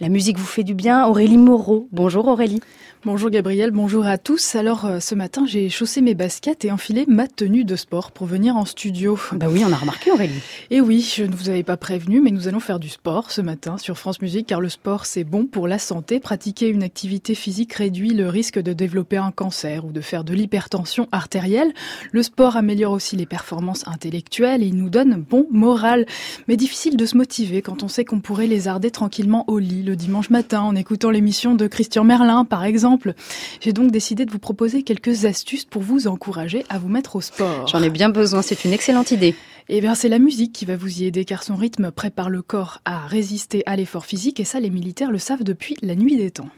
La musique vous fait du bien. Aurélie Moreau. Bonjour Aurélie. Bonjour Gabriel, bonjour à tous. Alors euh, ce matin, j'ai chaussé mes baskets et enfilé ma tenue de sport pour venir en studio. Bah oui, on a remarqué Aurélie. Et oui, je ne vous avais pas prévenu, mais nous allons faire du sport ce matin sur France Musique car le sport c'est bon pour la santé. Pratiquer une activité physique réduit le risque de développer un cancer ou de faire de l'hypertension artérielle. Le sport améliore aussi les performances intellectuelles et il nous donne bon moral. Mais difficile de se motiver quand on sait qu'on pourrait lézarder tranquillement au lit le dimanche matin en écoutant l'émission de Christian Merlin par exemple j'ai donc décidé de vous proposer quelques astuces pour vous encourager à vous mettre au sport. J'en ai bien besoin, c'est une excellente idée. Eh bien, c'est la musique qui va vous y aider car son rythme prépare le corps à résister à l'effort physique et ça, les militaires le savent depuis la nuit des temps.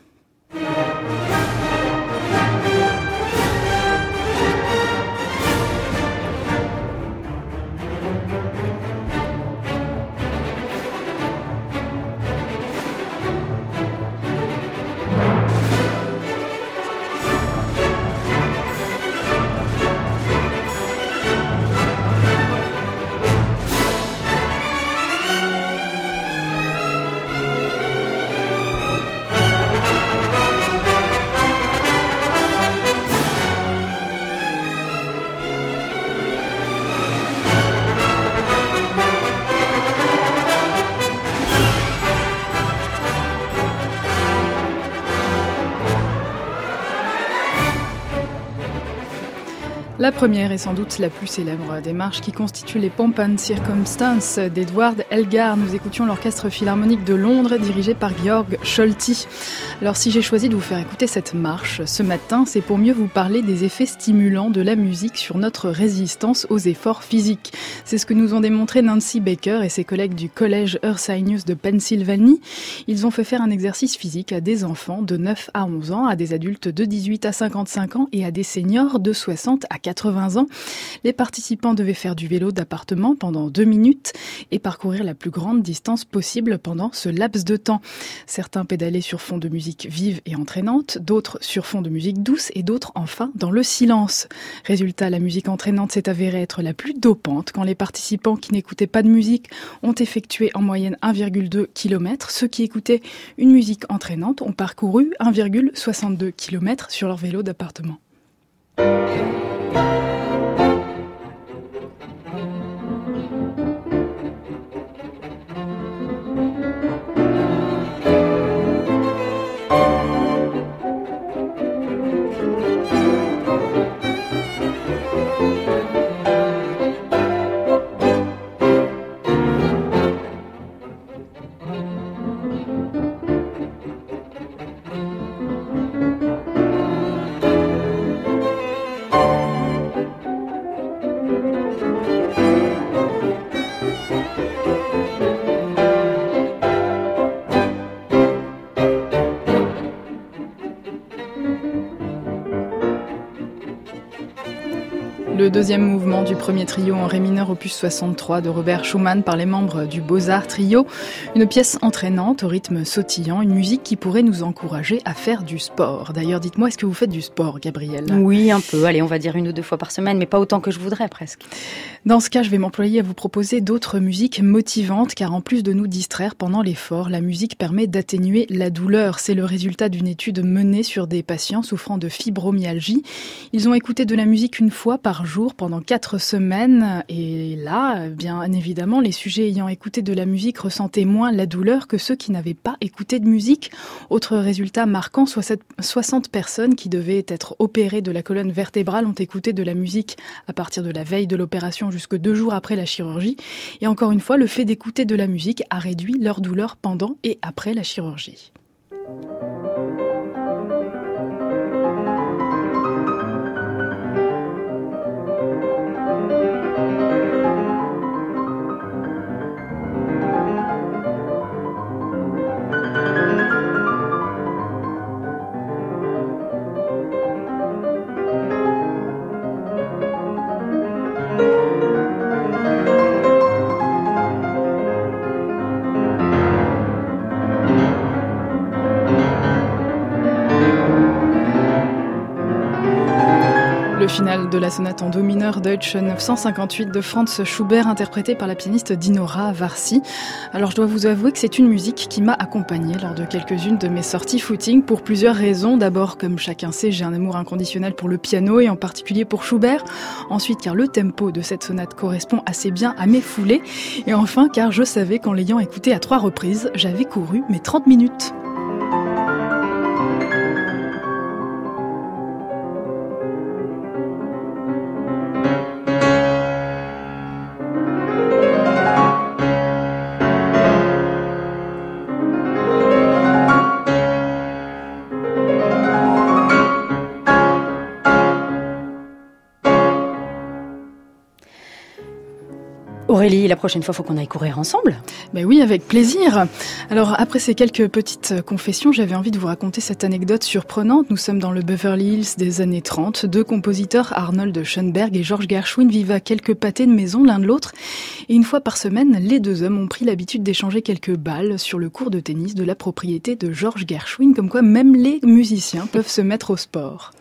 La première est sans doute la plus célèbre des marches qui constituent les Pomp and Circumstance d'Edward Elgar. Nous écoutions l'orchestre philharmonique de Londres dirigé par Georg Scholti. Alors si j'ai choisi de vous faire écouter cette marche ce matin, c'est pour mieux vous parler des effets stimulants de la musique sur notre résistance aux efforts physiques. C'est ce que nous ont démontré Nancy Baker et ses collègues du collège Ursinus de Pennsylvanie. Ils ont fait faire un exercice physique à des enfants de 9 à 11 ans, à des adultes de 18 à 55 ans et à des seniors de 60 à 80 ans. Les participants devaient faire du vélo d'appartement pendant deux minutes et parcourir la plus grande distance possible pendant ce laps de temps. Certains pédalaient sur fond de musique vive et entraînante, d'autres sur fond de musique douce et d'autres enfin dans le silence. Résultat, la musique entraînante s'est avérée être la plus dopante quand les participants qui n'écoutaient pas de musique ont effectué en moyenne 1,2 km. Ceux qui écoutaient une musique entraînante ont parcouru 1,62 km sur leur vélo d'appartement. Bye. Le deuxième mouvement du premier trio en ré mineur opus 63 de Robert Schumann par les membres du Beaux-Arts Trio. Une pièce entraînante au rythme sautillant, une musique qui pourrait nous encourager à faire du sport. D'ailleurs, dites-moi, est-ce que vous faites du sport, Gabriel? Oui, un peu. Allez, on va dire une ou deux fois par semaine, mais pas autant que je voudrais presque. Dans ce cas, je vais m'employer à vous proposer d'autres musiques motivantes, car en plus de nous distraire pendant l'effort, la musique permet d'atténuer la douleur. C'est le résultat d'une étude menée sur des patients souffrant de fibromyalgie. Ils ont écouté de la musique une fois par jour pendant quatre semaines. Et là, bien évidemment, les sujets ayant écouté de la musique ressentaient moins la douleur que ceux qui n'avaient pas écouté de musique. Autre résultat marquant, 60 personnes qui devaient être opérées de la colonne vertébrale ont écouté de la musique à partir de la veille de l'opération jusque deux jours après la chirurgie. Et encore une fois, le fait d'écouter de la musique a réduit leur douleur pendant et après la chirurgie. Finale de la sonate en do mineur Deutsche 958 de Franz Schubert interprétée par la pianiste Dinora Varsi. Alors je dois vous avouer que c'est une musique qui m'a accompagnée lors de quelques-unes de mes sorties footing pour plusieurs raisons. D'abord, comme chacun sait, j'ai un amour inconditionnel pour le piano et en particulier pour Schubert. Ensuite, car le tempo de cette sonate correspond assez bien à mes foulées. Et enfin, car je savais qu'en l'ayant écoutée à trois reprises, j'avais couru mes 30 minutes. La prochaine fois, faut qu'on aille courir ensemble. Ben oui, avec plaisir. Alors, après ces quelques petites confessions, j'avais envie de vous raconter cette anecdote surprenante. Nous sommes dans le Beverly Hills des années 30. Deux compositeurs, Arnold Schoenberg et George Gershwin, vivent à quelques pâtés de maison l'un de l'autre. Et une fois par semaine, les deux hommes ont pris l'habitude d'échanger quelques balles sur le cours de tennis de la propriété de George Gershwin, comme quoi même les musiciens peuvent se mettre au sport.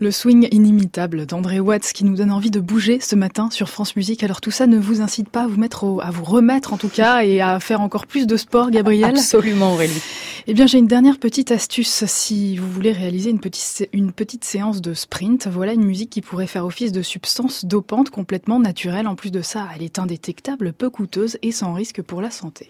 Le swing inimitable d'André Watts qui nous donne envie de bouger ce matin sur France Musique. Alors tout ça ne vous incite pas à vous mettre à vous remettre en tout cas et à faire encore plus de sport, Gabriel Absolument, Aurélie. Eh bien, j'ai une dernière petite astuce si vous voulez réaliser une petite, une petite séance de sprint. Voilà une musique qui pourrait faire office de substance dopante complètement naturelle. En plus de ça, elle est indétectable, peu coûteuse et sans risque pour la santé.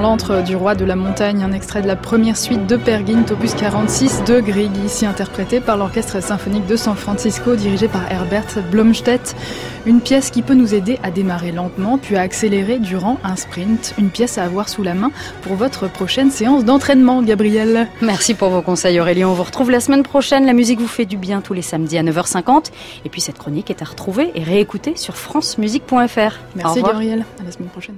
Ventre du roi de la montagne, un extrait de la première suite de Pergint, opus 46 de Grieg, ici interprété par l'Orchestre symphonique de San Francisco, dirigé par Herbert Blomstedt. Une pièce qui peut nous aider à démarrer lentement, puis à accélérer durant un sprint. Une pièce à avoir sous la main pour votre prochaine séance d'entraînement, Gabriel. Merci pour vos conseils, Aurélie. On vous retrouve la semaine prochaine. La musique vous fait du bien tous les samedis à 9h50. Et puis cette chronique est à retrouver et réécouter sur francemusique.fr. Merci, Gabriel. À la semaine prochaine.